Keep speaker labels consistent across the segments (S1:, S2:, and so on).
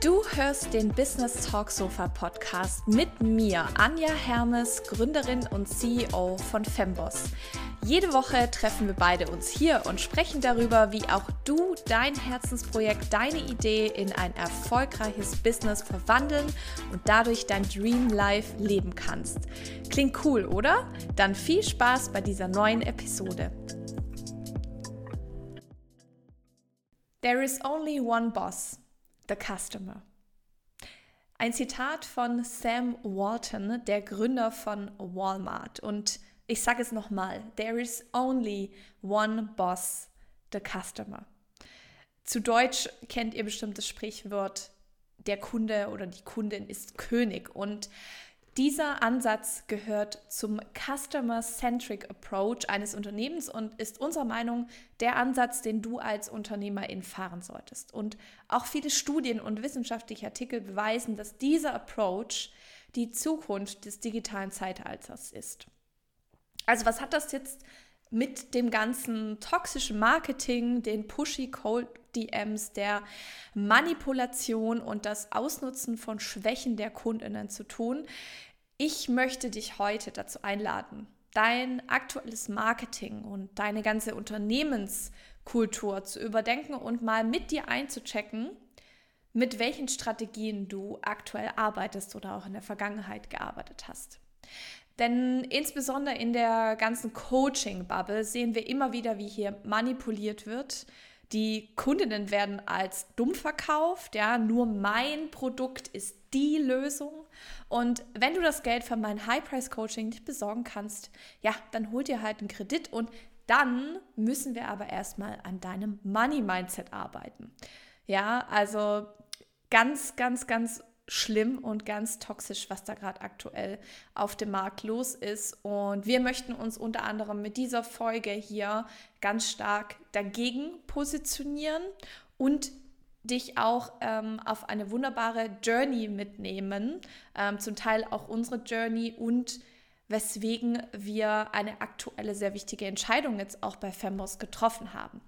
S1: Du hörst den Business Talk Sofa Podcast mit mir, Anja Hermes, Gründerin und CEO von Femboss. Jede Woche treffen wir beide uns hier und sprechen darüber, wie auch du dein Herzensprojekt, deine Idee in ein erfolgreiches Business verwandeln und dadurch dein Dream Life leben kannst. Klingt cool, oder? Dann viel Spaß bei dieser neuen Episode. There is only one boss, the customer. Ein Zitat von Sam Walton, der Gründer von Walmart. Und ich sage es nochmal, there is only one boss, the customer. Zu Deutsch kennt ihr bestimmt das Sprichwort, der Kunde oder die Kundin ist König. Und dieser Ansatz gehört zum Customer-Centric Approach eines Unternehmens und ist unserer Meinung der Ansatz, den du als Unternehmerin fahren solltest. Und auch viele Studien und wissenschaftliche Artikel beweisen, dass dieser Approach die Zukunft des digitalen Zeitalters ist. Also was hat das jetzt mit dem ganzen toxischen Marketing, den pushy Cold DMs, der Manipulation und das Ausnutzen von Schwächen der Kundinnen zu tun? Ich möchte dich heute dazu einladen, dein aktuelles Marketing und deine ganze Unternehmenskultur zu überdenken und mal mit dir einzuchecken, mit welchen Strategien du aktuell arbeitest oder auch in der Vergangenheit gearbeitet hast. Denn insbesondere in der ganzen Coaching-Bubble sehen wir immer wieder, wie hier manipuliert wird. Die Kundinnen werden als dumm verkauft, ja, nur mein Produkt ist die Lösung. Und wenn du das Geld für mein High-Price-Coaching nicht besorgen kannst, ja, dann hol dir halt einen Kredit und dann müssen wir aber erstmal an deinem Money-Mindset arbeiten. Ja, also ganz, ganz, ganz schlimm und ganz toxisch, was da gerade aktuell auf dem Markt los ist. Und wir möchten uns unter anderem mit dieser Folge hier ganz stark dagegen positionieren und dich auch ähm, auf eine wunderbare Journey mitnehmen, ähm, zum Teil auch unsere Journey und weswegen wir eine aktuelle sehr wichtige Entscheidung jetzt auch bei Fembos getroffen haben.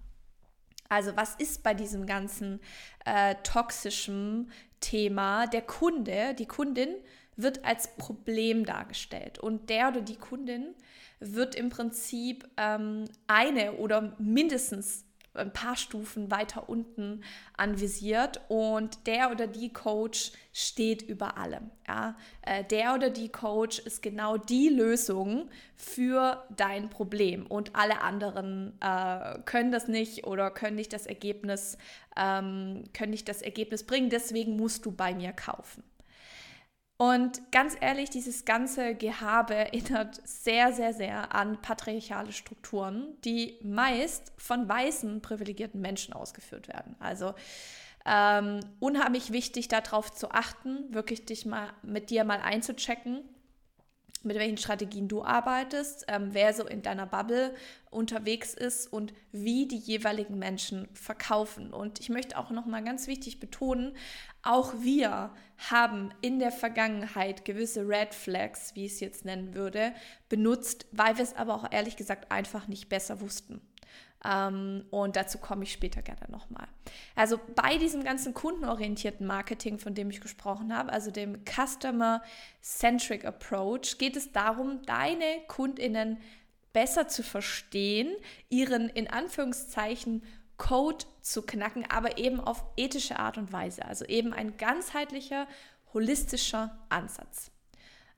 S1: Also was ist bei diesem ganzen äh, toxischen Thema der Kunde, die Kundin wird als Problem dargestellt. Und der oder die Kundin wird im Prinzip ähm, eine oder mindestens ein paar Stufen weiter unten anvisiert und der oder die Coach steht über allem. Ja? Äh, der oder die Coach ist genau die Lösung für dein Problem und alle anderen äh, können das nicht oder können nicht das Ergebnis, ähm, können nicht das Ergebnis bringen. Deswegen musst du bei mir kaufen. Und ganz ehrlich, dieses ganze Gehabe erinnert sehr, sehr, sehr an patriarchale Strukturen, die meist von weißen privilegierten Menschen ausgeführt werden. Also ähm, unheimlich wichtig, darauf zu achten, wirklich dich mal mit dir mal einzuchecken mit welchen Strategien du arbeitest, ähm, wer so in deiner Bubble unterwegs ist und wie die jeweiligen Menschen verkaufen. Und ich möchte auch noch mal ganz wichtig betonen, auch wir haben in der Vergangenheit gewisse Red Flags, wie ich es jetzt nennen würde, benutzt, weil wir es aber auch ehrlich gesagt einfach nicht besser wussten. Ähm, und dazu komme ich später gerne nochmal. Also bei diesem ganzen kundenorientierten Marketing, von dem ich gesprochen habe, also dem Customer-Centric Approach, geht es darum, deine Kundinnen besser zu verstehen, ihren in Anführungszeichen Code zu knacken, aber eben auf ethische Art und Weise. Also eben ein ganzheitlicher, holistischer Ansatz.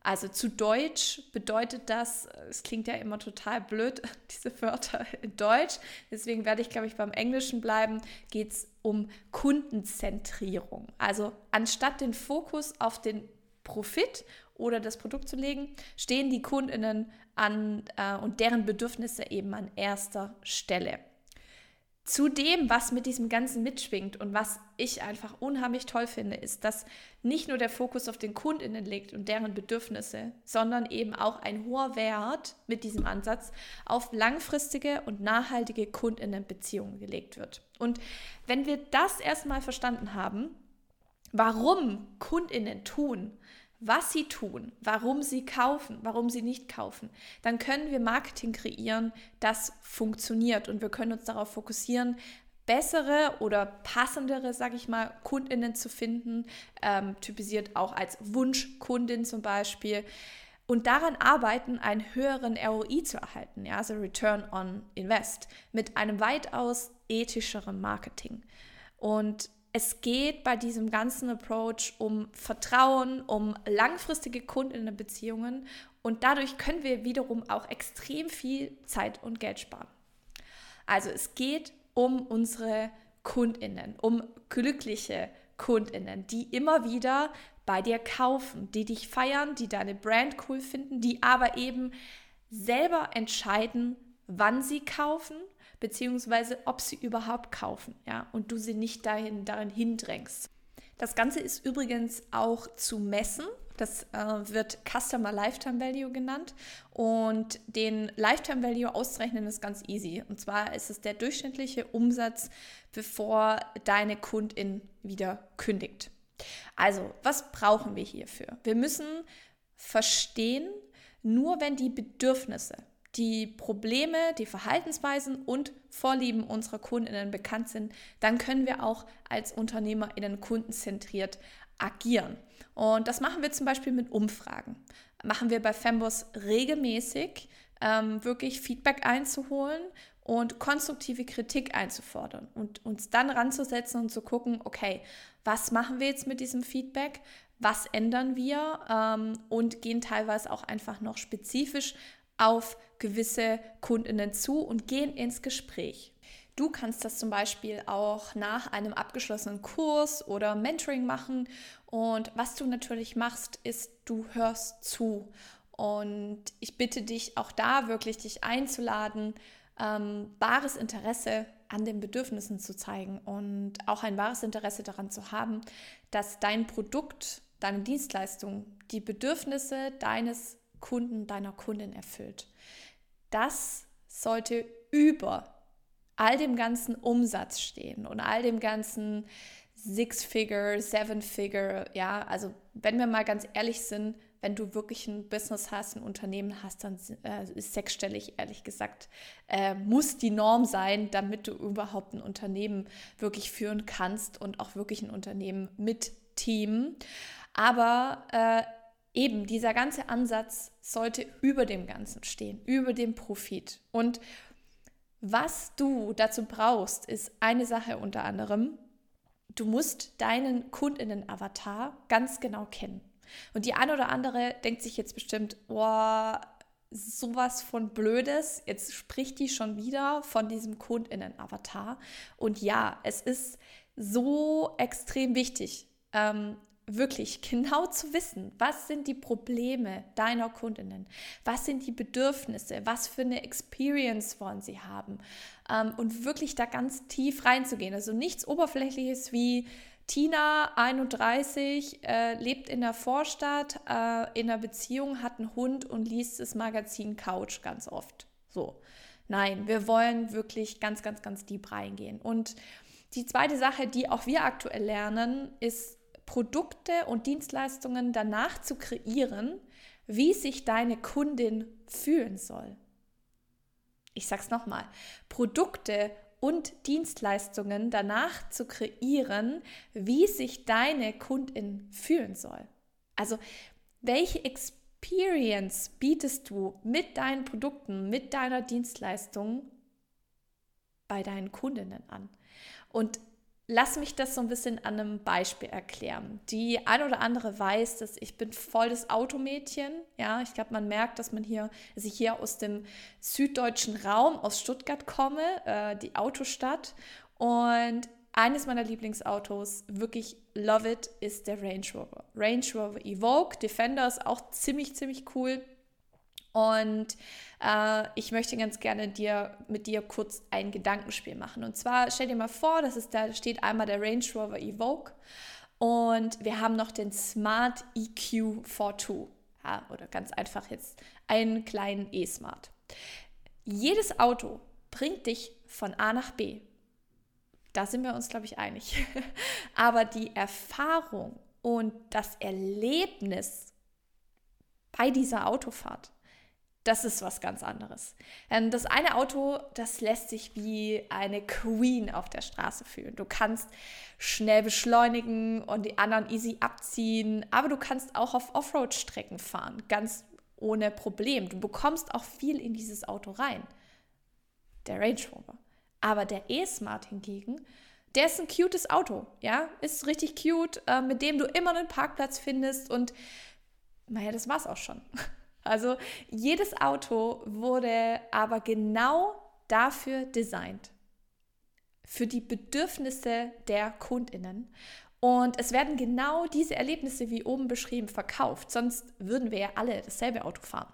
S1: Also zu Deutsch bedeutet das, es klingt ja immer total blöd, diese Wörter in Deutsch, deswegen werde ich, glaube ich, beim Englischen bleiben, geht es um Kundenzentrierung. Also anstatt den Fokus auf den Profit oder das Produkt zu legen, stehen die Kundinnen an äh, und deren Bedürfnisse eben an erster Stelle zu dem, was mit diesem Ganzen mitschwingt und was ich einfach unheimlich toll finde, ist, dass nicht nur der Fokus auf den Kundinnen liegt und deren Bedürfnisse, sondern eben auch ein hoher Wert mit diesem Ansatz auf langfristige und nachhaltige Kundinnenbeziehungen gelegt wird. Und wenn wir das erstmal verstanden haben, warum Kundinnen tun, was sie tun, warum sie kaufen, warum sie nicht kaufen, dann können wir Marketing kreieren, das funktioniert und wir können uns darauf fokussieren, bessere oder passendere, sage ich mal, Kundinnen zu finden, ähm, typisiert auch als Wunschkundin zum Beispiel. Und daran arbeiten, einen höheren ROI zu erhalten, ja, also Return on Invest, mit einem weitaus ethischeren Marketing. Und es geht bei diesem ganzen Approach um Vertrauen, um langfristige Kundinnenbeziehungen und dadurch können wir wiederum auch extrem viel Zeit und Geld sparen. Also es geht um unsere Kundinnen, um glückliche Kundinnen, die immer wieder bei dir kaufen, die dich feiern, die deine Brand cool finden, die aber eben selber entscheiden, wann sie kaufen, beziehungsweise ob sie überhaupt kaufen, ja, und du sie nicht dahin, darin hindrängst. Das Ganze ist übrigens auch zu messen. Das äh, wird Customer Lifetime Value genannt. Und den Lifetime Value auszurechnen ist ganz easy. Und zwar ist es der durchschnittliche Umsatz, bevor deine Kundin wieder kündigt. Also, was brauchen wir hierfür? Wir müssen verstehen, nur wenn die Bedürfnisse, die Probleme, die Verhaltensweisen und Vorlieben unserer Kundinnen bekannt sind, dann können wir auch als UnternehmerInnen kundenzentriert agieren. Und das machen wir zum Beispiel mit Umfragen. Machen wir bei Femboss regelmäßig, ähm, wirklich Feedback einzuholen und konstruktive Kritik einzufordern und uns dann ranzusetzen und zu gucken, okay, was machen wir jetzt mit diesem Feedback? Was ändern wir? Ähm, und gehen teilweise auch einfach noch spezifisch auf gewisse Kundinnen zu und gehen ins Gespräch. Du kannst das zum Beispiel auch nach einem abgeschlossenen Kurs oder Mentoring machen. Und was du natürlich machst, ist, du hörst zu. Und ich bitte dich auch da wirklich, dich einzuladen, ähm, wahres Interesse an den Bedürfnissen zu zeigen und auch ein wahres Interesse daran zu haben, dass dein Produkt, deine Dienstleistung die Bedürfnisse deines Kunden, deiner Kundin erfüllt. Das sollte über all dem ganzen Umsatz stehen und all dem ganzen Six-Figure, Seven-Figure, ja, also wenn wir mal ganz ehrlich sind, wenn du wirklich ein Business hast, ein Unternehmen hast, dann äh, ist sechsstellig, ehrlich gesagt, äh, muss die Norm sein, damit du überhaupt ein Unternehmen wirklich führen kannst und auch wirklich ein Unternehmen mit Team. Aber äh, eben dieser ganze Ansatz sollte über dem Ganzen stehen, über dem Profit. Und was du dazu brauchst, ist eine Sache unter anderem. Du musst deinen Kundinnen-Avatar ganz genau kennen. Und die eine oder andere denkt sich jetzt bestimmt, boah, sowas von Blödes. Jetzt spricht die schon wieder von diesem Kundinnen-Avatar. Und ja, es ist so extrem wichtig, ähm, wirklich genau zu wissen, was sind die Probleme deiner Kundinnen, was sind die Bedürfnisse, was für eine Experience wollen sie haben ähm, und wirklich da ganz tief reinzugehen. Also nichts Oberflächliches wie Tina, 31, äh, lebt in der Vorstadt, äh, in einer Beziehung, hat einen Hund und liest das Magazin Couch ganz oft. So. Nein, wir wollen wirklich ganz, ganz, ganz deep reingehen. Und die zweite Sache, die auch wir aktuell lernen, ist Produkte und Dienstleistungen danach zu kreieren, wie sich deine Kundin fühlen soll. Ich sag's nochmal: Produkte und Dienstleistungen danach zu kreieren, wie sich deine Kundin fühlen soll. Also, welche Experience bietest du mit deinen Produkten, mit deiner Dienstleistung bei deinen Kundinnen an? Und Lass mich das so ein bisschen an einem Beispiel erklären. Die ein oder andere weiß, dass ich bin voll das Automädchen. Ja, ich glaube, man merkt, dass man hier, dass ich hier aus dem süddeutschen Raum, aus Stuttgart komme, äh, die Autostadt. Und eines meiner Lieblingsautos, wirklich love it, ist der Range Rover. Range Rover Evoque, Defender ist auch ziemlich, ziemlich cool. Und äh, ich möchte ganz gerne dir, mit dir kurz ein Gedankenspiel machen. Und zwar stell dir mal vor, dass es da steht einmal der Range Rover Evoque und wir haben noch den Smart EQ 42. Ja, oder ganz einfach jetzt einen kleinen E-Smart. Jedes Auto bringt dich von A nach B. Da sind wir uns, glaube ich, einig. Aber die Erfahrung und das Erlebnis bei dieser Autofahrt, das ist was ganz anderes. Ähm, das eine Auto, das lässt sich wie eine Queen auf der Straße fühlen. Du kannst schnell beschleunigen und die anderen easy abziehen, aber du kannst auch auf Offroad-Strecken fahren, ganz ohne Problem. Du bekommst auch viel in dieses Auto rein. Der Range Rover. Aber der E-Smart hingegen, der ist ein cutes Auto, ja, ist richtig cute, äh, mit dem du immer einen Parkplatz findest und naja, das war's auch schon. Also jedes Auto wurde aber genau dafür designt, für die Bedürfnisse der Kundinnen. Und es werden genau diese Erlebnisse wie oben beschrieben verkauft, sonst würden wir ja alle dasselbe Auto fahren.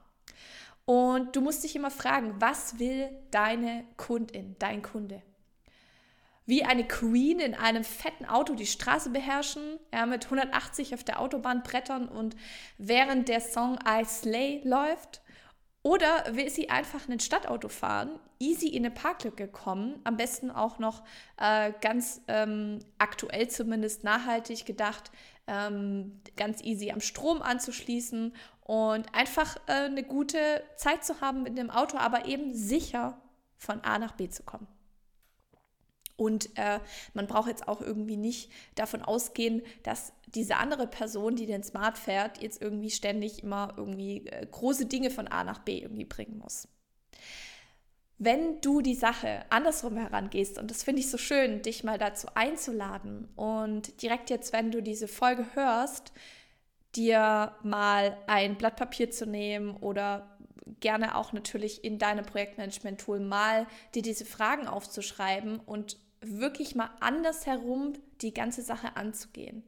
S1: Und du musst dich immer fragen, was will deine Kundin, dein Kunde? Wie eine Queen in einem fetten Auto die Straße beherrschen, ja, mit 180 auf der Autobahn brettern und während der Song I Slay läuft. Oder will sie einfach ein Stadtauto fahren, easy in eine Parklücke kommen, am besten auch noch äh, ganz ähm, aktuell zumindest nachhaltig gedacht, ähm, ganz easy am Strom anzuschließen und einfach äh, eine gute Zeit zu haben mit dem Auto, aber eben sicher von A nach B zu kommen. Und äh, man braucht jetzt auch irgendwie nicht davon ausgehen, dass diese andere Person, die den Smart fährt, jetzt irgendwie ständig immer irgendwie äh, große Dinge von A nach B irgendwie bringen muss. Wenn du die Sache andersrum herangehst, und das finde ich so schön, dich mal dazu einzuladen und direkt jetzt, wenn du diese Folge hörst, dir mal ein Blatt Papier zu nehmen oder gerne auch natürlich in deinem Projektmanagement-Tool mal dir diese Fragen aufzuschreiben und wirklich mal andersherum die ganze Sache anzugehen.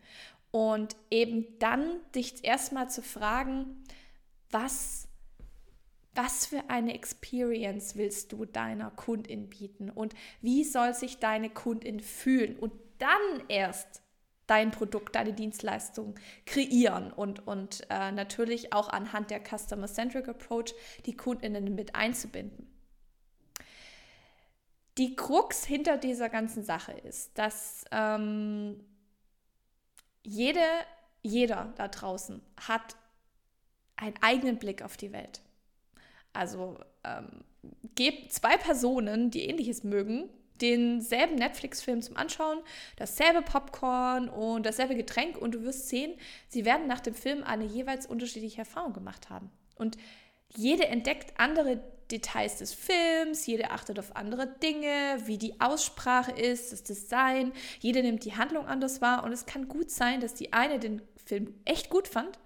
S1: Und eben dann dich erstmal zu fragen, was, was für eine Experience willst du deiner Kundin bieten und wie soll sich deine Kundin fühlen und dann erst dein Produkt, deine Dienstleistung kreieren und, und äh, natürlich auch anhand der Customer-Centric Approach die Kundinnen mit einzubinden. Die Krux hinter dieser ganzen Sache ist, dass ähm, jede, jeder da draußen hat einen eigenen Blick auf die Welt. Also ähm, gebt zwei Personen, die ähnliches mögen, denselben Netflix-Film zum Anschauen, dasselbe Popcorn und dasselbe Getränk und du wirst sehen, sie werden nach dem Film eine jeweils unterschiedliche Erfahrung gemacht haben. Und jede entdeckt andere Details des Films, jede achtet auf andere Dinge, wie die Aussprache ist, das Design, jede nimmt die Handlung anders wahr und es kann gut sein, dass die eine den Film echt gut fand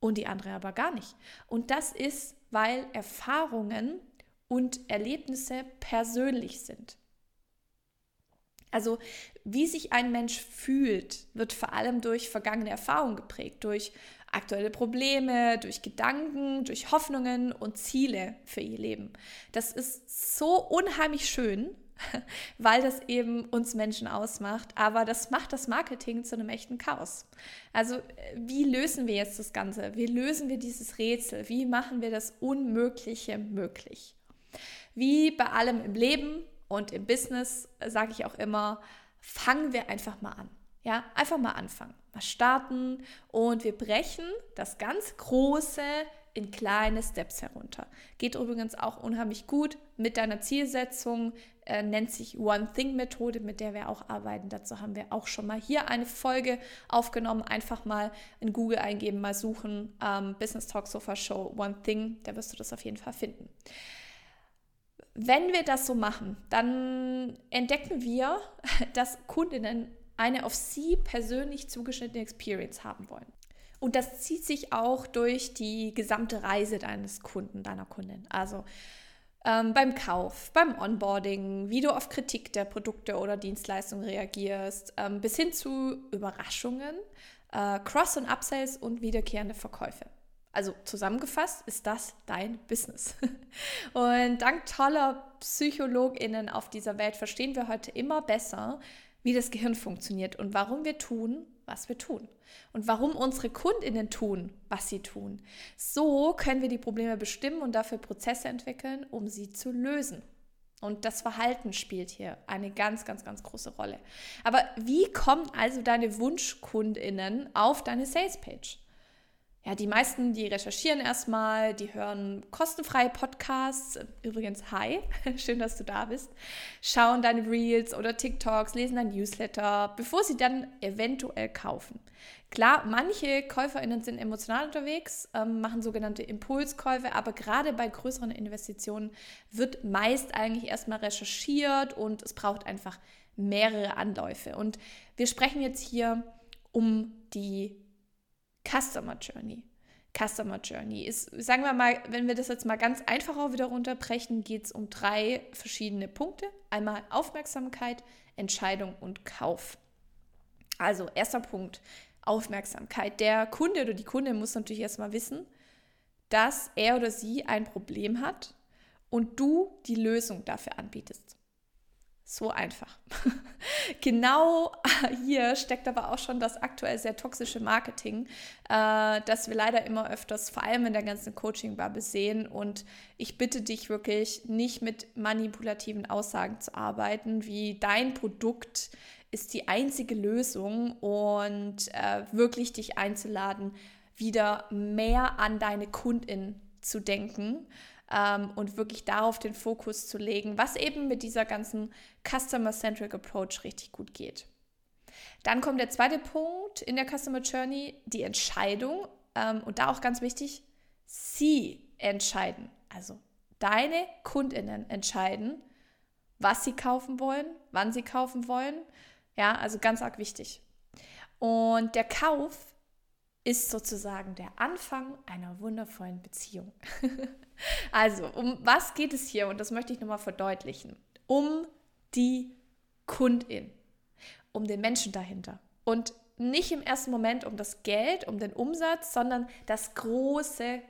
S1: und die andere aber gar nicht. Und das ist, weil Erfahrungen und Erlebnisse persönlich sind. Also wie sich ein Mensch fühlt, wird vor allem durch vergangene Erfahrungen geprägt, durch aktuelle Probleme, durch Gedanken, durch Hoffnungen und Ziele für ihr Leben. Das ist so unheimlich schön, weil das eben uns Menschen ausmacht, aber das macht das Marketing zu einem echten Chaos. Also wie lösen wir jetzt das Ganze? Wie lösen wir dieses Rätsel? Wie machen wir das Unmögliche möglich? Wie bei allem im Leben und im Business sage ich auch immer, fangen wir einfach mal an. Ja, einfach mal anfangen, mal starten und wir brechen das ganz Große in kleine Steps herunter. Geht übrigens auch unheimlich gut mit deiner Zielsetzung, äh, nennt sich One Thing Methode, mit der wir auch arbeiten. Dazu haben wir auch schon mal hier eine Folge aufgenommen. Einfach mal in Google eingeben, mal suchen, ähm, Business Talk Sofa Show One Thing, da wirst du das auf jeden Fall finden. Wenn wir das so machen, dann entdecken wir, dass Kundinnen eine auf sie persönlich zugeschnittene Experience haben wollen. Und das zieht sich auch durch die gesamte Reise deines Kunden, deiner Kundin. Also ähm, beim Kauf, beim Onboarding, wie du auf Kritik der Produkte oder Dienstleistungen reagierst, ähm, bis hin zu Überraschungen, äh, Cross- und Upsells und wiederkehrende Verkäufe. Also zusammengefasst ist das dein Business. Und dank toller PsychologInnen auf dieser Welt verstehen wir heute immer besser, wie das Gehirn funktioniert und warum wir tun, was wir tun. Und warum unsere KundInnen tun, was sie tun. So können wir die Probleme bestimmen und dafür Prozesse entwickeln, um sie zu lösen. Und das Verhalten spielt hier eine ganz, ganz, ganz große Rolle. Aber wie kommen also deine Wunschkundinnen auf deine Salespage? Ja, die meisten, die recherchieren erstmal, die hören kostenfreie Podcasts. Übrigens, hi, schön, dass du da bist. Schauen deine Reels oder TikToks, lesen dein Newsletter, bevor sie dann eventuell kaufen. Klar, manche KäuferInnen sind emotional unterwegs, ähm, machen sogenannte Impulskäufe, aber gerade bei größeren Investitionen wird meist eigentlich erstmal recherchiert und es braucht einfach mehrere Anläufe. Und wir sprechen jetzt hier um die Customer Journey. Customer Journey ist, sagen wir mal, wenn wir das jetzt mal ganz einfach auch wieder runterbrechen, geht es um drei verschiedene Punkte. Einmal Aufmerksamkeit, Entscheidung und Kauf. Also, erster Punkt, Aufmerksamkeit. Der Kunde oder die Kunde muss natürlich erstmal wissen, dass er oder sie ein Problem hat und du die Lösung dafür anbietest. So einfach. genau hier steckt aber auch schon das aktuell sehr toxische Marketing, äh, das wir leider immer öfters, vor allem in der ganzen Coaching-Bubble sehen. Und ich bitte dich wirklich, nicht mit manipulativen Aussagen zu arbeiten, wie dein Produkt ist die einzige Lösung und äh, wirklich dich einzuladen, wieder mehr an deine Kundin zu denken ähm, und wirklich darauf den Fokus zu legen, was eben mit dieser ganzen Customer-Centric Approach richtig gut geht. Dann kommt der zweite Punkt in der Customer Journey, die Entscheidung. Ähm, und da auch ganz wichtig, sie entscheiden. Also deine Kundinnen entscheiden, was sie kaufen wollen, wann sie kaufen wollen. Ja, also ganz arg wichtig. Und der Kauf ist sozusagen der Anfang einer wundervollen Beziehung. also, um was geht es hier? Und das möchte ich nochmal verdeutlichen. Um die Kundin, um den Menschen dahinter. Und nicht im ersten Moment um das Geld, um den Umsatz, sondern das große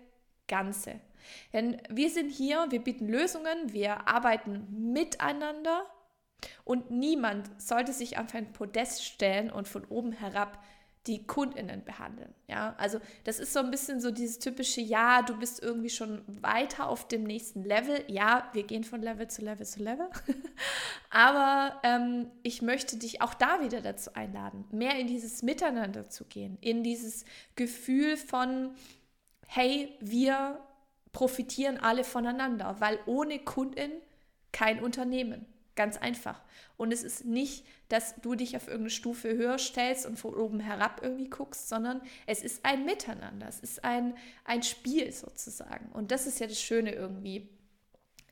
S1: Ganze. Denn wir sind hier, wir bieten Lösungen, wir arbeiten miteinander und niemand sollte sich auf ein Podest stellen und von oben herab die KundInnen behandeln. Ja, also das ist so ein bisschen so dieses typische, ja, du bist irgendwie schon weiter auf dem nächsten Level. Ja, wir gehen von Level zu Level zu Level. Aber ähm, ich möchte dich auch da wieder dazu einladen, mehr in dieses Miteinander zu gehen, in dieses Gefühl von, hey, wir profitieren alle voneinander, weil ohne Kundin kein Unternehmen. Ganz einfach. Und es ist nicht, dass du dich auf irgendeine Stufe höher stellst und von oben herab irgendwie guckst, sondern es ist ein Miteinander. Es ist ein, ein Spiel sozusagen. Und das ist ja das Schöne irgendwie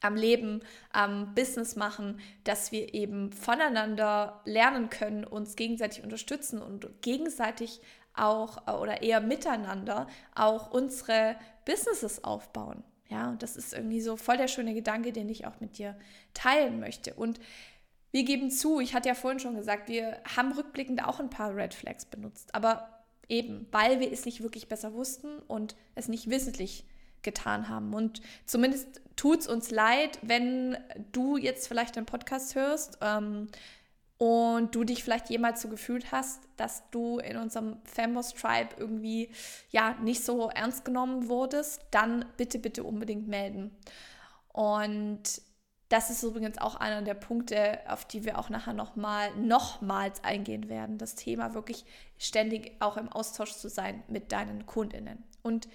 S1: am Leben, am Business machen, dass wir eben voneinander lernen können, uns gegenseitig unterstützen und gegenseitig auch oder eher miteinander auch unsere Businesses aufbauen. Ja, und das ist irgendwie so voll der schöne Gedanke, den ich auch mit dir teilen möchte. Und wir geben zu, ich hatte ja vorhin schon gesagt, wir haben rückblickend auch ein paar Red Flags benutzt, aber eben, weil wir es nicht wirklich besser wussten und es nicht wissentlich getan haben. Und zumindest tut es uns leid, wenn du jetzt vielleicht den Podcast hörst ähm, und du dich vielleicht jemals so gefühlt hast, dass du in unserem Fanboss Tribe irgendwie ja nicht so ernst genommen wurdest, dann bitte, bitte unbedingt melden. Und das ist übrigens auch einer der Punkte, auf die wir auch nachher nochmal, nochmals eingehen werden. Das Thema wirklich ständig auch im Austausch zu sein mit deinen KundInnen. Und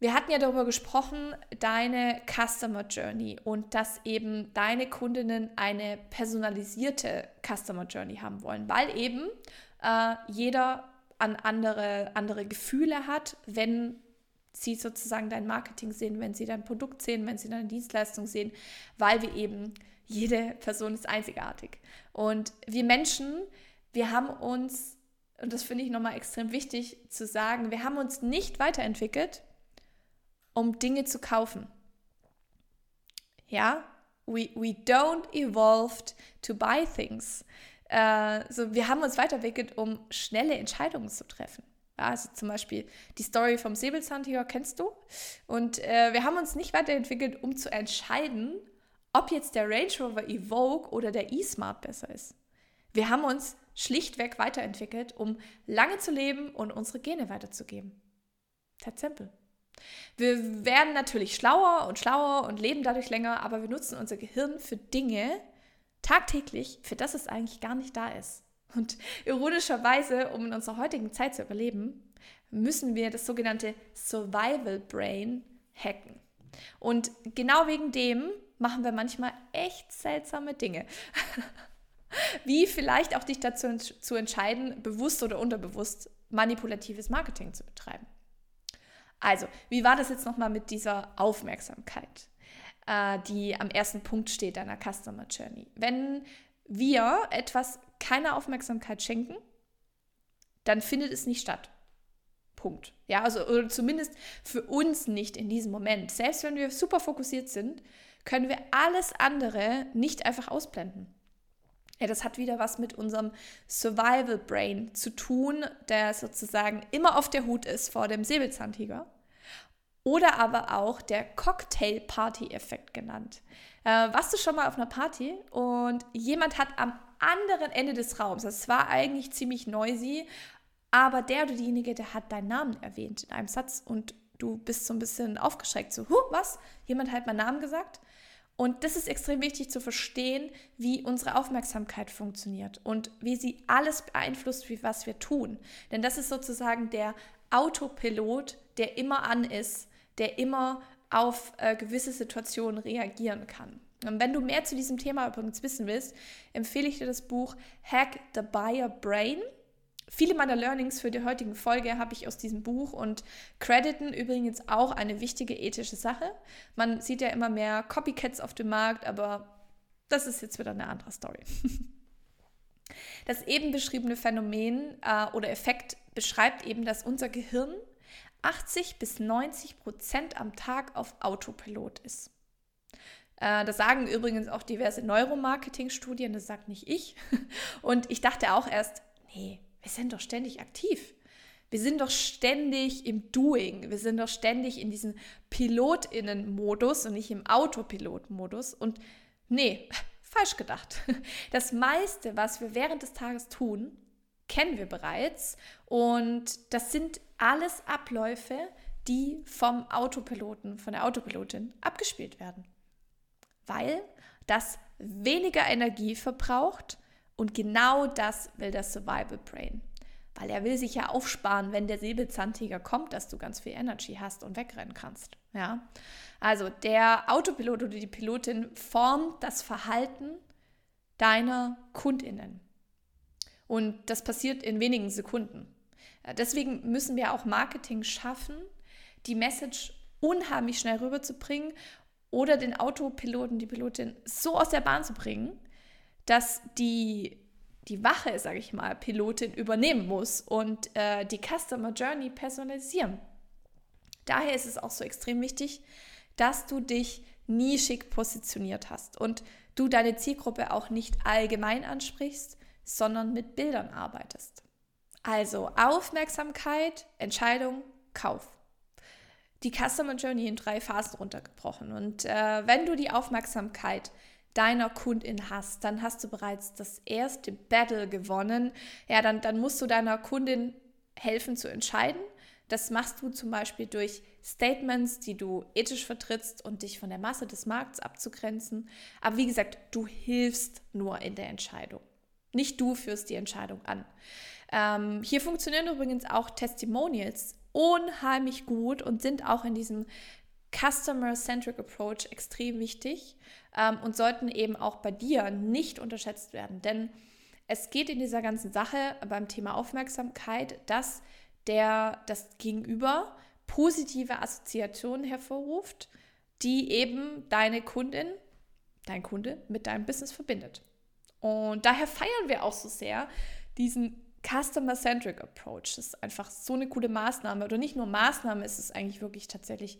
S1: wir hatten ja darüber gesprochen, deine Customer Journey und dass eben deine Kundinnen eine personalisierte Customer Journey haben wollen, weil eben äh, jeder an andere, andere Gefühle hat, wenn sie sozusagen dein Marketing sehen, wenn sie dein Produkt sehen, wenn sie deine Dienstleistung sehen, weil wir eben, jede Person ist einzigartig. Und wir Menschen, wir haben uns, und das finde ich nochmal extrem wichtig zu sagen, wir haben uns nicht weiterentwickelt, um Dinge zu kaufen. Ja, we, we don't evolved to buy things. Äh, so, wir haben uns weiterentwickelt, um schnelle Entscheidungen zu treffen. Ja, also zum Beispiel die Story vom Säbelzahntiger kennst du. Und äh, wir haben uns nicht weiterentwickelt, um zu entscheiden, ob jetzt der Range Rover Evoque oder der E-Smart besser ist. Wir haben uns schlichtweg weiterentwickelt, um lange zu leben und unsere Gene weiterzugeben. That's simple. Wir werden natürlich schlauer und schlauer und leben dadurch länger, aber wir nutzen unser Gehirn für Dinge tagtäglich, für das es eigentlich gar nicht da ist. Und ironischerweise, um in unserer heutigen Zeit zu überleben, müssen wir das sogenannte Survival Brain hacken. Und genau wegen dem machen wir manchmal echt seltsame Dinge. Wie vielleicht auch dich dazu zu entscheiden, bewusst oder unterbewusst manipulatives Marketing zu betreiben. Also, wie war das jetzt nochmal mit dieser Aufmerksamkeit, äh, die am ersten Punkt steht deiner Customer Journey? Wenn wir etwas keine Aufmerksamkeit schenken, dann findet es nicht statt. Punkt. Ja, also oder zumindest für uns nicht in diesem Moment. Selbst wenn wir super fokussiert sind, können wir alles andere nicht einfach ausblenden. Ja, das hat wieder was mit unserem Survival Brain zu tun, der sozusagen immer auf der Hut ist vor dem Säbelzahntiger. Oder aber auch der Cocktail-Party-Effekt genannt. Äh, warst du schon mal auf einer Party und jemand hat am anderen Ende des Raums, das war eigentlich ziemlich noisy, aber der oder diejenige, der hat deinen Namen erwähnt in einem Satz und du bist so ein bisschen aufgeschreckt, so, huh, was? Jemand hat meinen Namen gesagt? Und das ist extrem wichtig zu verstehen, wie unsere Aufmerksamkeit funktioniert und wie sie alles beeinflusst, wie was wir tun. Denn das ist sozusagen der Autopilot, der immer an ist, der immer auf äh, gewisse Situationen reagieren kann. Und wenn du mehr zu diesem Thema übrigens wissen willst, empfehle ich dir das Buch Hack the Buyer Brain Viele meiner Learnings für die heutige Folge habe ich aus diesem Buch und crediten übrigens auch eine wichtige ethische Sache. Man sieht ja immer mehr Copycats auf dem Markt, aber das ist jetzt wieder eine andere Story. Das eben beschriebene Phänomen äh, oder Effekt beschreibt eben, dass unser Gehirn 80 bis 90 Prozent am Tag auf Autopilot ist. Äh, das sagen übrigens auch diverse Neuromarketing-Studien, das sagt nicht ich. Und ich dachte auch erst, nee, wir sind doch ständig aktiv. Wir sind doch ständig im Doing. Wir sind doch ständig in diesem Pilotinnen-Modus und nicht im Autopilot-Modus. Und nee, falsch gedacht. Das meiste, was wir während des Tages tun, kennen wir bereits. Und das sind alles Abläufe, die vom Autopiloten, von der Autopilotin abgespielt werden. Weil das weniger Energie verbraucht und genau das will das Survival Brain. Weil er will sich ja aufsparen, wenn der Säbelzahntiger kommt, dass du ganz viel Energy hast und wegrennen kannst. Ja? Also der Autopilot oder die Pilotin formt das Verhalten deiner KundInnen. Und das passiert in wenigen Sekunden. Deswegen müssen wir auch Marketing schaffen, die Message unheimlich schnell rüberzubringen oder den Autopiloten, die Pilotin so aus der Bahn zu bringen, dass die, die Wache, sage ich mal, Pilotin übernehmen muss und äh, die Customer Journey personalisieren. Daher ist es auch so extrem wichtig, dass du dich nischig positioniert hast und du deine Zielgruppe auch nicht allgemein ansprichst, sondern mit Bildern arbeitest. Also Aufmerksamkeit, Entscheidung, Kauf. Die Customer Journey in drei Phasen runtergebrochen. Und äh, wenn du die Aufmerksamkeit deiner Kundin hast, dann hast du bereits das erste Battle gewonnen. Ja, dann, dann musst du deiner Kundin helfen zu entscheiden. Das machst du zum Beispiel durch Statements, die du ethisch vertrittst und dich von der Masse des Markts abzugrenzen. Aber wie gesagt, du hilfst nur in der Entscheidung. Nicht du führst die Entscheidung an. Ähm, hier funktionieren übrigens auch Testimonials unheimlich gut und sind auch in diesem Customer-Centric Approach extrem wichtig ähm, und sollten eben auch bei dir nicht unterschätzt werden. Denn es geht in dieser ganzen Sache beim Thema Aufmerksamkeit, dass der, das Gegenüber positive Assoziationen hervorruft, die eben deine Kundin, dein Kunde mit deinem Business verbindet. Und daher feiern wir auch so sehr diesen Customer-Centric Approach. Das ist einfach so eine coole Maßnahme. Oder nicht nur Maßnahme, es ist eigentlich wirklich tatsächlich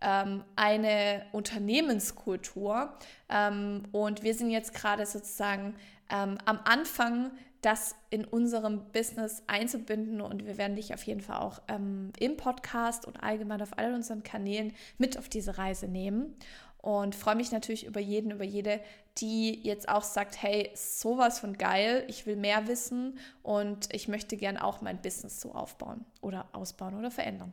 S1: ähm, eine Unternehmenskultur. Ähm, und wir sind jetzt gerade sozusagen ähm, am Anfang, das in unserem Business einzubinden. Und wir werden dich auf jeden Fall auch ähm, im Podcast und allgemein auf all unseren Kanälen mit auf diese Reise nehmen. Und freue mich natürlich über jeden, über jede, die jetzt auch sagt, hey, sowas von geil, ich will mehr wissen und ich möchte gern auch mein Business so aufbauen oder ausbauen oder verändern.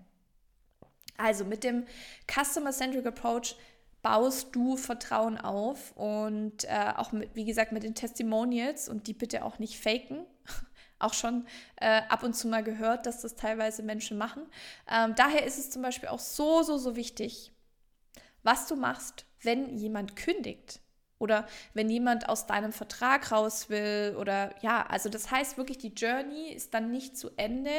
S1: Also mit dem Customer-Centric Approach baust du Vertrauen auf und äh, auch mit, wie gesagt, mit den Testimonials und die bitte auch nicht faken, auch schon äh, ab und zu mal gehört, dass das teilweise Menschen machen. Ähm, daher ist es zum Beispiel auch so, so, so wichtig, was du machst, wenn jemand kündigt. Oder wenn jemand aus deinem Vertrag raus will oder ja, also das heißt wirklich, die Journey ist dann nicht zu Ende.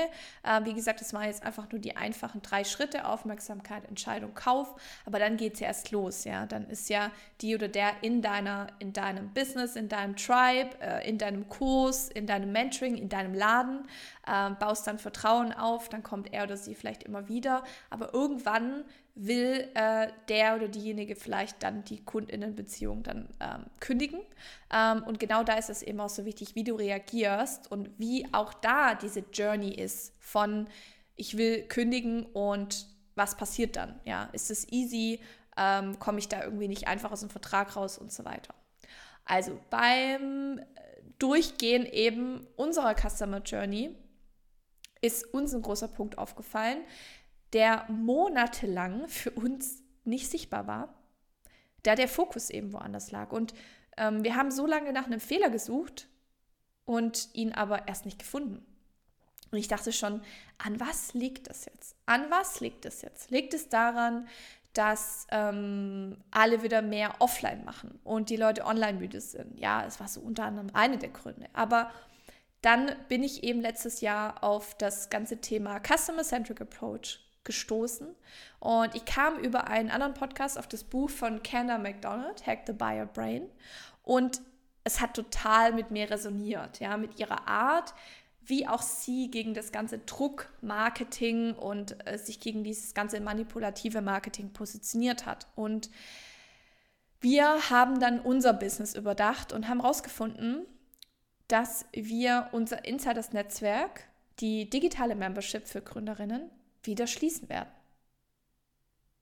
S1: Äh, wie gesagt, das waren jetzt einfach nur die einfachen drei Schritte, Aufmerksamkeit, Entscheidung, Kauf, aber dann geht es ja erst los, ja. Dann ist ja die oder der in deiner, in deinem Business, in deinem Tribe, äh, in deinem Kurs, in deinem Mentoring, in deinem Laden, äh, baust dann Vertrauen auf, dann kommt er oder sie vielleicht immer wieder, aber irgendwann will äh, der oder diejenige vielleicht dann die Kundinnenbeziehung dann ähm, kündigen. Ähm, und genau da ist es eben auch so wichtig, wie du reagierst und wie auch da diese Journey ist von ich will kündigen und was passiert dann? Ja, ist es easy? Ähm, Komme ich da irgendwie nicht einfach aus dem Vertrag raus und so weiter? Also beim Durchgehen eben unserer Customer Journey ist uns ein großer Punkt aufgefallen, der monatelang für uns nicht sichtbar war, da der Fokus eben woanders lag. Und ähm, wir haben so lange nach einem Fehler gesucht und ihn aber erst nicht gefunden. Und ich dachte schon, an was liegt das jetzt? An was liegt es jetzt? Liegt es daran, dass ähm, alle wieder mehr offline machen und die Leute online müde sind? Ja, es war so unter anderem eine der Gründe. Aber dann bin ich eben letztes Jahr auf das ganze Thema Customer-Centric Approach gestoßen. Und ich kam über einen anderen Podcast auf das Buch von Kenna McDonald, Hack the Buyer Brain. Und es hat total mit mir resoniert, ja, mit ihrer Art, wie auch sie gegen das ganze Druckmarketing und äh, sich gegen dieses ganze manipulative Marketing positioniert hat. Und wir haben dann unser Business überdacht und haben herausgefunden, dass wir unser Insiders-Netzwerk, die digitale Membership für Gründerinnen, wieder schließen werden.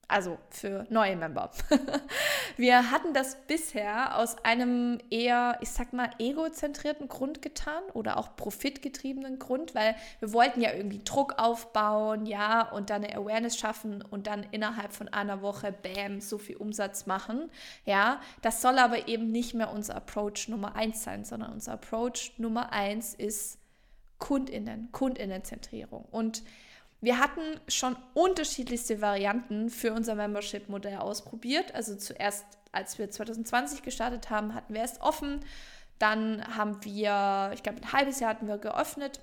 S1: Also für neue Member. wir hatten das bisher aus einem eher, ich sag mal, egozentrierten Grund getan oder auch profitgetriebenen Grund, weil wir wollten ja irgendwie Druck aufbauen, ja, und dann eine Awareness schaffen und dann innerhalb von einer Woche, bam, so viel Umsatz machen. Ja, das soll aber eben nicht mehr unser Approach Nummer eins sein, sondern unser Approach Nummer eins ist KundInnen, KundInnenzentrierung. Und wir hatten schon unterschiedlichste Varianten für unser Membership-Modell ausprobiert. Also zuerst, als wir 2020 gestartet haben, hatten wir erst offen. Dann haben wir, ich glaube, ein halbes Jahr hatten wir geöffnet.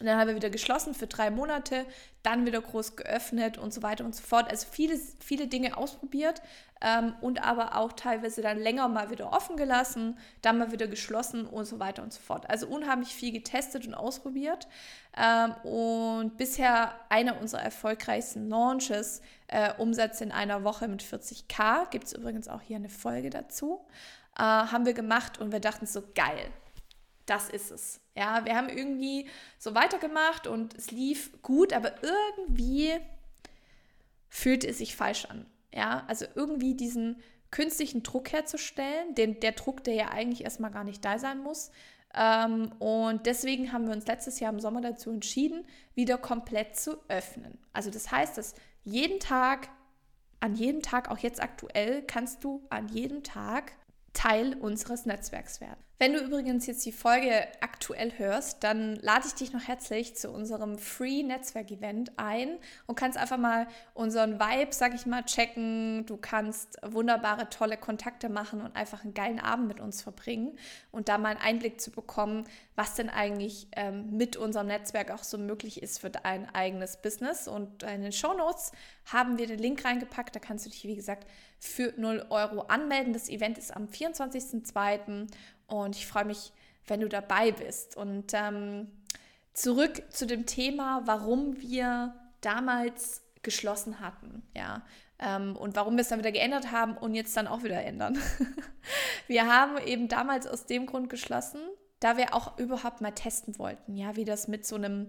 S1: Und dann haben wir wieder geschlossen für drei Monate, dann wieder groß geöffnet und so weiter und so fort. Also viele, viele Dinge ausprobiert ähm, und aber auch teilweise dann länger mal wieder offen gelassen, dann mal wieder geschlossen und so weiter und so fort. Also unheimlich viel getestet und ausprobiert. Ähm, und bisher einer unserer erfolgreichsten Launches, äh, Umsatz in einer Woche mit 40k, gibt es übrigens auch hier eine Folge dazu, äh, haben wir gemacht und wir dachten so, geil, das ist es. Ja, wir haben irgendwie so weitergemacht und es lief gut, aber irgendwie fühlte es sich falsch an. Ja, also irgendwie diesen künstlichen Druck herzustellen, den, der Druck, der ja eigentlich erstmal gar nicht da sein muss. Ähm, und deswegen haben wir uns letztes Jahr im Sommer dazu entschieden, wieder komplett zu öffnen. Also das heißt, dass jeden Tag, an jedem Tag, auch jetzt aktuell, kannst du an jedem Tag Teil unseres Netzwerks werden. Wenn du übrigens jetzt die Folge aktuell hörst, dann lade ich dich noch herzlich zu unserem Free Netzwerk Event ein und kannst einfach mal unseren Vibe, sag ich mal, checken. Du kannst wunderbare, tolle Kontakte machen und einfach einen geilen Abend mit uns verbringen und da mal einen Einblick zu bekommen, was denn eigentlich ähm, mit unserem Netzwerk auch so möglich ist für dein eigenes Business. Und in den Show Notes haben wir den Link reingepackt. Da kannst du dich, wie gesagt, für 0 Euro anmelden. Das Event ist am 24.02. Und ich freue mich, wenn du dabei bist. Und ähm, zurück zu dem Thema, warum wir damals geschlossen hatten, ja, ähm, und warum wir es dann wieder geändert haben und jetzt dann auch wieder ändern. wir haben eben damals aus dem Grund geschlossen, da wir auch überhaupt mal testen wollten, ja, wie das mit so einem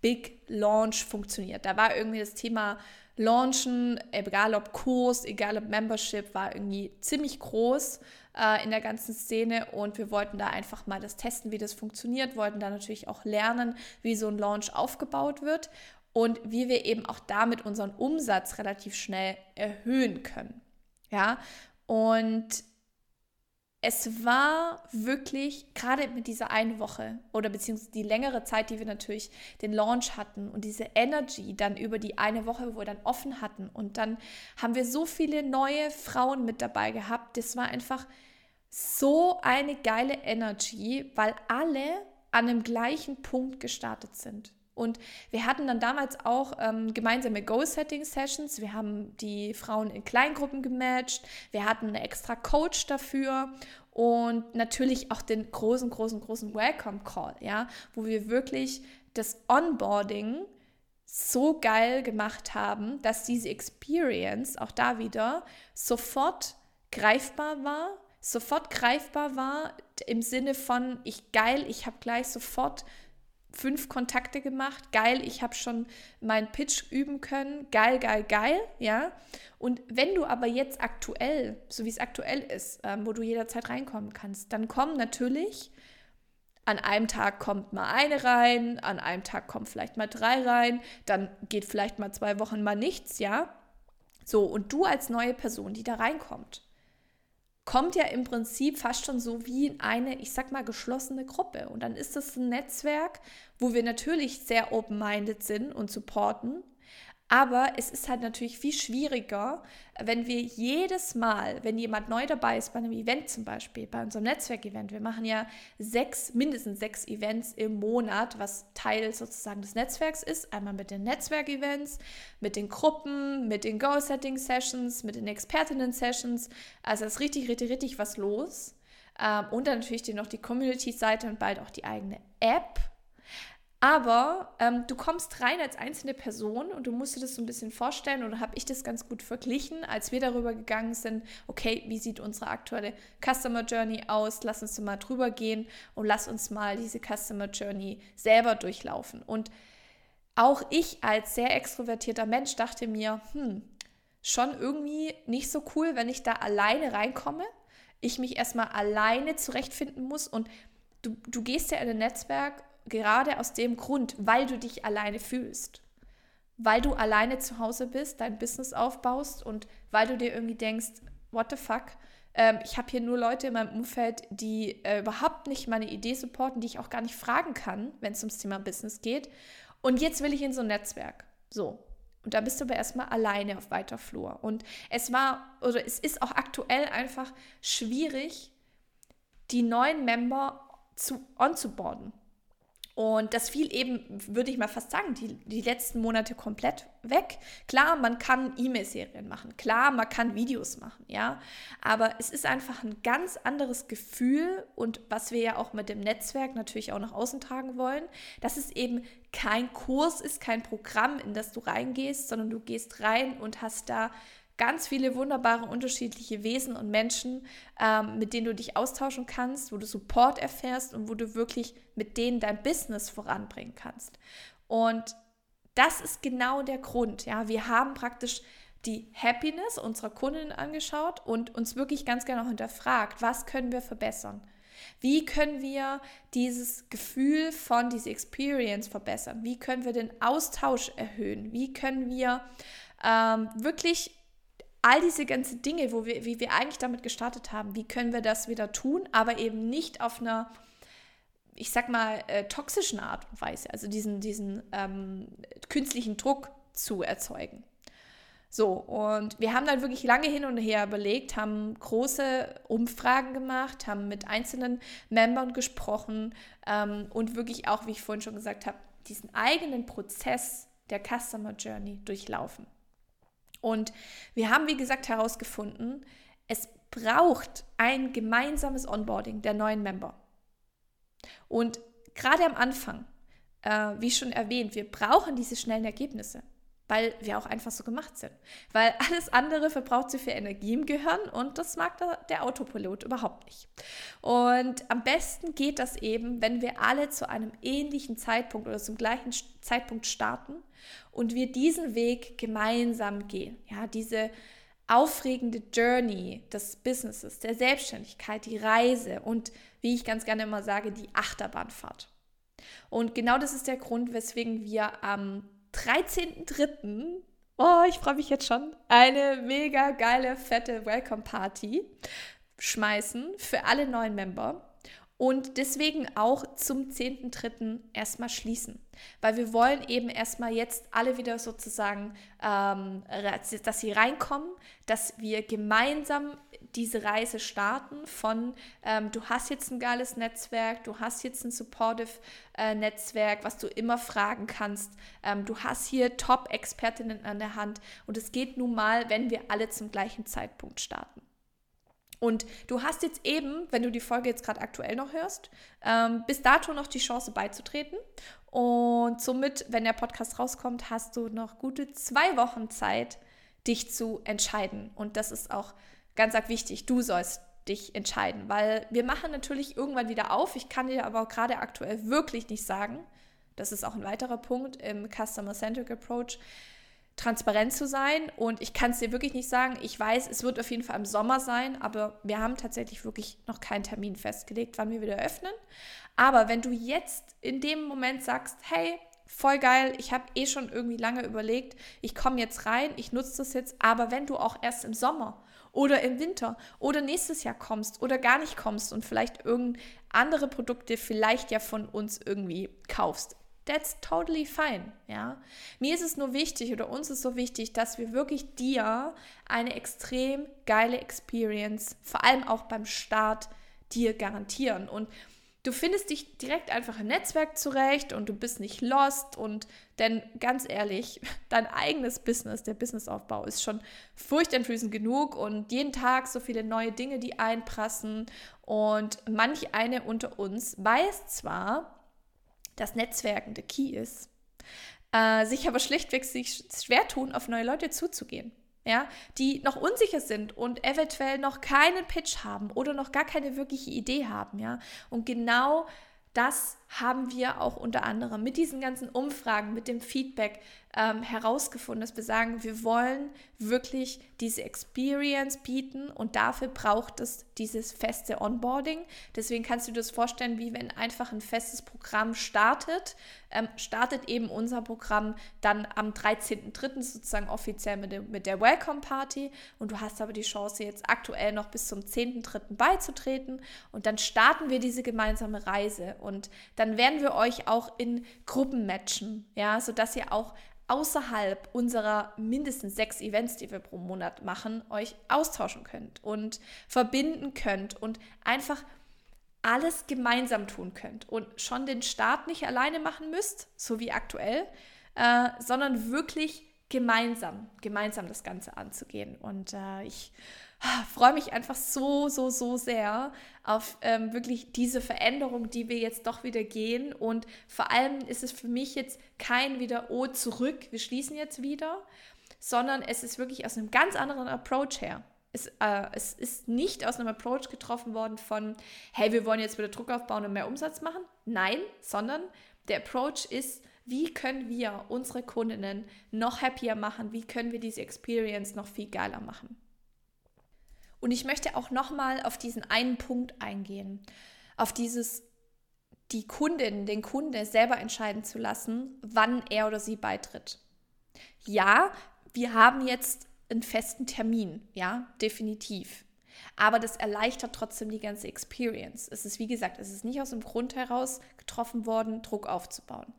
S1: Big Launch funktioniert. Da war irgendwie das Thema Launchen, egal ob Kurs, egal ob Membership, war irgendwie ziemlich groß äh, in der ganzen Szene und wir wollten da einfach mal das testen, wie das funktioniert, wollten da natürlich auch lernen, wie so ein Launch aufgebaut wird und wie wir eben auch damit unseren Umsatz relativ schnell erhöhen können. Ja, und es war wirklich, gerade mit dieser einen Woche oder beziehungsweise die längere Zeit, die wir natürlich den Launch hatten und diese Energy dann über die eine Woche, wo wir dann offen hatten und dann haben wir so viele neue Frauen mit dabei gehabt. Das war einfach so eine geile Energy, weil alle an dem gleichen Punkt gestartet sind. Und wir hatten dann damals auch ähm, gemeinsame Goal-Setting-Sessions. Wir haben die Frauen in Kleingruppen gematcht. Wir hatten eine extra Coach dafür und natürlich auch den großen, großen, großen Welcome-Call, ja, wo wir wirklich das Onboarding so geil gemacht haben, dass diese Experience auch da wieder sofort greifbar war, sofort greifbar war im Sinne von ich geil, ich habe gleich sofort fünf Kontakte gemacht, geil, ich habe schon meinen Pitch üben können, geil, geil, geil, ja. Und wenn du aber jetzt aktuell, so wie es aktuell ist, ähm, wo du jederzeit reinkommen kannst, dann kommen natürlich, an einem Tag kommt mal eine rein, an einem Tag kommen vielleicht mal drei rein, dann geht vielleicht mal zwei Wochen mal nichts, ja. So, und du als neue Person, die da reinkommt, kommt ja im Prinzip fast schon so wie in eine, ich sag mal, geschlossene Gruppe. Und dann ist das ein Netzwerk, wo wir natürlich sehr open-minded sind und supporten, aber es ist halt natürlich viel schwieriger, wenn wir jedes Mal, wenn jemand neu dabei ist, bei einem Event zum Beispiel, bei unserem Netzwerkevent, wir machen ja sechs, mindestens sechs Events im Monat, was Teil sozusagen des Netzwerks ist. Einmal mit den Netzwerkevents, mit den Gruppen, mit den Goal-Setting-Sessions, mit den Expertinnen-Sessions. Also es ist richtig, richtig, richtig was los. Ähm, und dann natürlich noch die Community-Seite und bald auch die eigene App aber ähm, du kommst rein als einzelne Person und du musst dir das so ein bisschen vorstellen oder habe ich das ganz gut verglichen, als wir darüber gegangen sind, okay, wie sieht unsere aktuelle Customer Journey aus? Lass uns mal drüber gehen und lass uns mal diese Customer Journey selber durchlaufen. Und auch ich als sehr extrovertierter Mensch dachte mir, hm, schon irgendwie nicht so cool, wenn ich da alleine reinkomme, ich mich erstmal alleine zurechtfinden muss und du, du gehst ja in ein Netzwerk Gerade aus dem Grund, weil du dich alleine fühlst. Weil du alleine zu Hause bist, dein Business aufbaust und weil du dir irgendwie denkst, what the fuck, ähm, ich habe hier nur Leute in meinem Umfeld, die äh, überhaupt nicht meine Idee supporten, die ich auch gar nicht fragen kann, wenn es ums Thema Business geht. Und jetzt will ich in so ein Netzwerk. So. Und da bist du aber erstmal alleine auf weiter Flur. Und es war, oder es ist auch aktuell einfach schwierig, die neuen Member zu onzuboarden. Und das fiel eben, würde ich mal fast sagen, die, die letzten Monate komplett weg. Klar, man kann E-Mail-Serien machen, klar, man kann Videos machen, ja. Aber es ist einfach ein ganz anderes Gefühl und was wir ja auch mit dem Netzwerk natürlich auch nach außen tragen wollen, dass es eben kein Kurs ist, kein Programm, in das du reingehst, sondern du gehst rein und hast da ganz viele wunderbare unterschiedliche Wesen und Menschen, ähm, mit denen du dich austauschen kannst, wo du Support erfährst und wo du wirklich mit denen dein Business voranbringen kannst. Und das ist genau der Grund. Ja, wir haben praktisch die Happiness unserer Kundinnen angeschaut und uns wirklich ganz genau hinterfragt, was können wir verbessern? Wie können wir dieses Gefühl von dieser Experience verbessern? Wie können wir den Austausch erhöhen? Wie können wir ähm, wirklich all diese ganzen Dinge, wo wir, wie wir eigentlich damit gestartet haben, wie können wir das wieder tun, aber eben nicht auf einer, ich sag mal, äh, toxischen Art und Weise, also diesen, diesen ähm, künstlichen Druck zu erzeugen. So, und wir haben dann wirklich lange hin und her überlegt, haben große Umfragen gemacht, haben mit einzelnen Membern gesprochen ähm, und wirklich auch, wie ich vorhin schon gesagt habe, diesen eigenen Prozess der Customer Journey durchlaufen. Und wir haben, wie gesagt, herausgefunden, es braucht ein gemeinsames Onboarding der neuen Member. Und gerade am Anfang, äh, wie schon erwähnt, wir brauchen diese schnellen Ergebnisse, weil wir auch einfach so gemacht sind. Weil alles andere verbraucht zu viel Energie im Gehirn und das mag der, der Autopilot überhaupt nicht. Und am besten geht das eben, wenn wir alle zu einem ähnlichen Zeitpunkt oder zum gleichen Zeitpunkt starten und wir diesen Weg gemeinsam gehen. Ja, diese aufregende Journey des Businesses, der Selbstständigkeit, die Reise und wie ich ganz gerne immer sage, die Achterbahnfahrt. Und genau das ist der Grund, weswegen wir am 13.03. Oh, ich freue mich jetzt schon. Eine mega geile, fette Welcome Party schmeißen für alle neuen Member und deswegen auch zum 10.3. erstmal schließen. Weil wir wollen eben erstmal jetzt alle wieder sozusagen, ähm, dass sie reinkommen, dass wir gemeinsam diese Reise starten von, ähm, du hast jetzt ein geiles Netzwerk, du hast jetzt ein supportive äh, Netzwerk, was du immer fragen kannst, ähm, du hast hier Top-Expertinnen an der Hand und es geht nun mal, wenn wir alle zum gleichen Zeitpunkt starten. Und du hast jetzt eben, wenn du die Folge jetzt gerade aktuell noch hörst, ähm, bis dato noch die Chance beizutreten. Und somit, wenn der Podcast rauskommt, hast du noch gute zwei Wochen Zeit, dich zu entscheiden. Und das ist auch ganz, ganz wichtig. Du sollst dich entscheiden, weil wir machen natürlich irgendwann wieder auf. Ich kann dir aber gerade aktuell wirklich nicht sagen. Das ist auch ein weiterer Punkt im Customer-Centric Approach transparent zu sein. Und ich kann es dir wirklich nicht sagen. Ich weiß, es wird auf jeden Fall im Sommer sein, aber wir haben tatsächlich wirklich noch keinen Termin festgelegt, wann wir wieder öffnen. Aber wenn du jetzt in dem Moment sagst, hey, voll geil, ich habe eh schon irgendwie lange überlegt, ich komme jetzt rein, ich nutze das jetzt, aber wenn du auch erst im Sommer oder im Winter oder nächstes Jahr kommst oder gar nicht kommst und vielleicht irgendeine andere Produkte vielleicht ja von uns irgendwie kaufst, That's totally fine, ja. Mir ist es nur wichtig oder uns ist so wichtig, dass wir wirklich dir eine extrem geile Experience, vor allem auch beim Start, dir garantieren. Und du findest dich direkt einfach im Netzwerk zurecht und du bist nicht lost und denn ganz ehrlich, dein eigenes Business, der Businessaufbau ist schon furchteinflößend genug und jeden Tag so viele neue Dinge, die einprassen und manch eine unter uns weiß zwar, dass Netzwerken der Key ist, äh, sich aber schlichtweg sich schwer tun, auf neue Leute zuzugehen. Ja, die noch unsicher sind und eventuell noch keinen Pitch haben oder noch gar keine wirkliche Idee haben, ja. Und genau das haben wir auch unter anderem mit diesen ganzen Umfragen, mit dem Feedback ähm, herausgefunden, dass wir sagen, wir wollen wirklich diese Experience bieten und dafür braucht es dieses feste Onboarding. Deswegen kannst du dir das vorstellen, wie wenn einfach ein festes Programm startet, ähm, startet eben unser Programm dann am 13.03. sozusagen offiziell mit, dem, mit der Welcome Party und du hast aber die Chance jetzt aktuell noch bis zum 10.03. beizutreten und dann starten wir diese gemeinsame Reise und dann werden wir euch auch in Gruppen matchen, ja, sodass ihr auch außerhalb unserer mindestens sechs Events, die wir pro Monat machen, euch austauschen könnt und verbinden könnt und einfach alles gemeinsam tun könnt und schon den Start nicht alleine machen müsst, so wie aktuell, äh, sondern wirklich gemeinsam, gemeinsam das Ganze anzugehen. Und äh, ich freue mich einfach so, so, so sehr auf ähm, wirklich diese Veränderung, die wir jetzt doch wieder gehen. Und vor allem ist es für mich jetzt kein wieder, oh, zurück, wir schließen jetzt wieder, sondern es ist wirklich aus einem ganz anderen Approach her. Es, äh, es ist nicht aus einem Approach getroffen worden von, hey, wir wollen jetzt wieder Druck aufbauen und mehr Umsatz machen. Nein, sondern der Approach ist, wie können wir unsere Kundinnen noch happier machen? Wie können wir diese Experience noch viel geiler machen? Und ich möchte auch nochmal auf diesen einen Punkt eingehen, auf dieses, die Kundin, den Kunde selber entscheiden zu lassen, wann er oder sie beitritt. Ja, wir haben jetzt einen festen Termin, ja, definitiv. Aber das erleichtert trotzdem die ganze Experience. Es ist, wie gesagt, es ist nicht aus dem Grund heraus getroffen worden, Druck aufzubauen.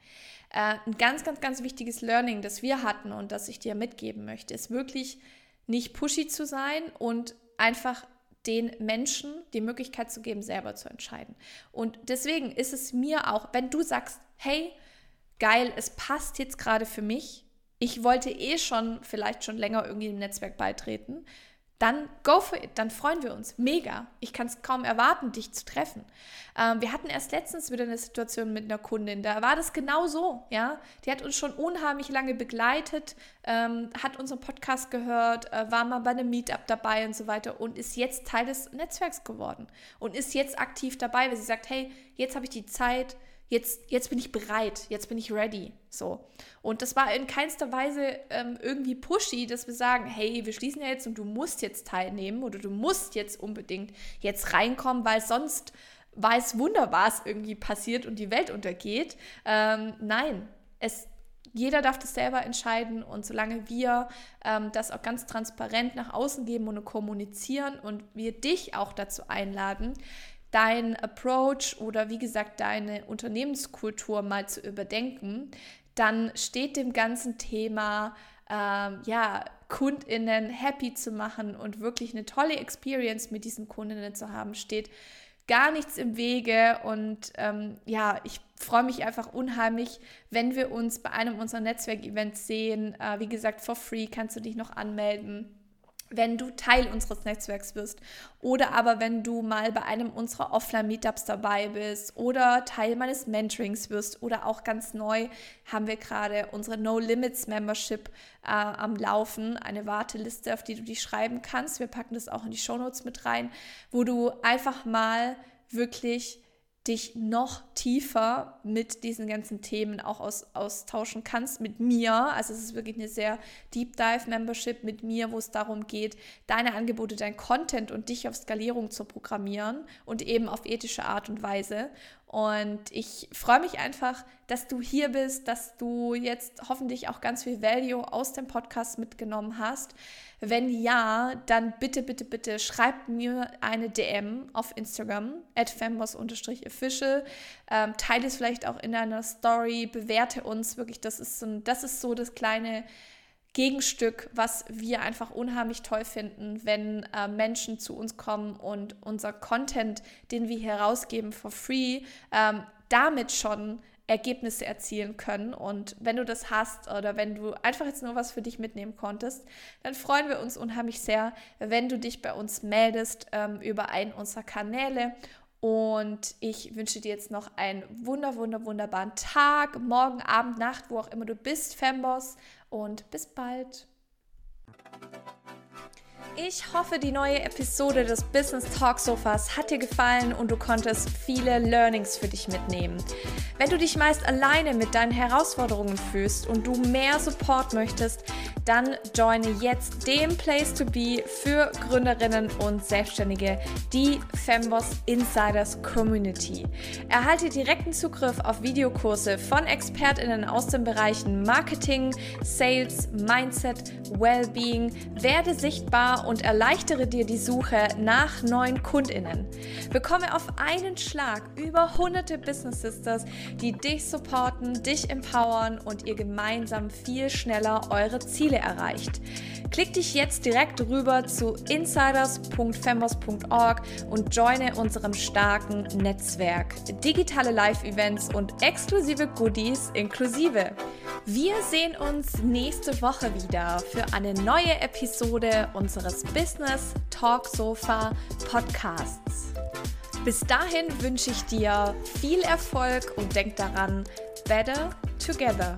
S1: Äh, ein ganz, ganz, ganz wichtiges Learning, das wir hatten und das ich dir mitgeben möchte, ist wirklich nicht pushy zu sein und einfach den Menschen die Möglichkeit zu geben, selber zu entscheiden. Und deswegen ist es mir auch, wenn du sagst, hey, geil, es passt jetzt gerade für mich, ich wollte eh schon vielleicht schon länger irgendwie im Netzwerk beitreten, dann go for it, dann freuen wir uns. Mega. Ich kann es kaum erwarten, dich zu treffen. Ähm, wir hatten erst letztens wieder eine Situation mit einer Kundin, da war das genau so, ja. Die hat uns schon unheimlich lange begleitet, ähm, hat unseren Podcast gehört, äh, war mal bei einem Meetup dabei und so weiter und ist jetzt Teil des Netzwerks geworden und ist jetzt aktiv dabei, weil sie sagt, hey, jetzt habe ich die Zeit, jetzt, jetzt bin ich bereit, jetzt bin ich ready. So. Und das war in keinster Weise ähm, irgendwie pushy, dass wir sagen, hey, wir schließen ja jetzt und du musst jetzt teilnehmen oder du musst jetzt unbedingt jetzt reinkommen, weil sonst weiß Wunder, was irgendwie passiert und die Welt untergeht. Ähm, nein, es jeder darf das selber entscheiden und solange wir ähm, das auch ganz transparent nach außen geben und kommunizieren und wir dich auch dazu einladen, dein Approach oder wie gesagt deine Unternehmenskultur mal zu überdenken, dann steht dem ganzen Thema ähm, ja Kundinnen happy zu machen und wirklich eine tolle Experience mit diesen Kundinnen zu haben, steht gar nichts im Wege. Und ähm, ja, ich freue mich einfach unheimlich, wenn wir uns bei einem unserer Netzwerkevents sehen. Äh, wie gesagt, for free kannst du dich noch anmelden wenn du Teil unseres Netzwerks wirst oder aber wenn du mal bei einem unserer Offline-Meetups dabei bist oder Teil meines Mentorings wirst oder auch ganz neu haben wir gerade unsere No Limits Membership äh, am Laufen, eine Warteliste, auf die du dich schreiben kannst. Wir packen das auch in die Show Notes mit rein, wo du einfach mal wirklich dich noch tiefer mit diesen ganzen Themen auch aus, austauschen kannst mit mir. Also es ist wirklich eine sehr Deep Dive Membership mit mir, wo es darum geht, deine Angebote, dein Content und dich auf Skalierung zu programmieren und eben auf ethische Art und Weise. Und ich freue mich einfach, dass du hier bist, dass du jetzt hoffentlich auch ganz viel Value aus dem Podcast mitgenommen hast. Wenn ja, dann bitte, bitte, bitte schreib mir eine DM auf Instagram, at official ähm, teile es vielleicht auch in deiner Story, bewerte uns wirklich. Das ist so, das, ist so das kleine Gegenstück, was wir einfach unheimlich toll finden, wenn äh, Menschen zu uns kommen und unser Content, den wir hier rausgeben for free, ähm, damit schon Ergebnisse erzielen können. Und wenn du das hast oder wenn du einfach jetzt nur was für dich mitnehmen konntest, dann freuen wir uns unheimlich sehr, wenn du dich bei uns meldest ähm, über einen unserer Kanäle. Und ich wünsche dir jetzt noch einen wunder, wunder, wunderbaren Tag, morgen, Abend, Nacht, wo auch immer du bist, Femboss und bis bald. Ich hoffe, die neue Episode des Business Talk Sofas hat dir gefallen und du konntest viele Learnings für dich mitnehmen. Wenn du dich meist alleine mit deinen Herausforderungen fühlst und du mehr Support möchtest, dann joine jetzt den Place to Be für Gründerinnen und Selbstständige, die Femboss Insiders Community. Erhalte direkten Zugriff auf Videokurse von ExpertInnen aus den Bereichen Marketing, Sales, Mindset, Wellbeing, werde sichtbar und erleichtere dir die Suche nach neuen KundInnen. Bekomme auf einen Schlag über hunderte Business Sisters, die dich supporten, dich empowern und ihr gemeinsam viel schneller eure Ziele erreicht. Klick dich jetzt direkt rüber zu insiders.fembos.org und joine unserem starken Netzwerk. Digitale Live-Events und exklusive Goodies inklusive. Wir sehen uns nächste Woche wieder für eine neue Episode unseres Business Talk Sofa Podcasts. Bis dahin wünsche ich dir viel Erfolg und denk daran, better together.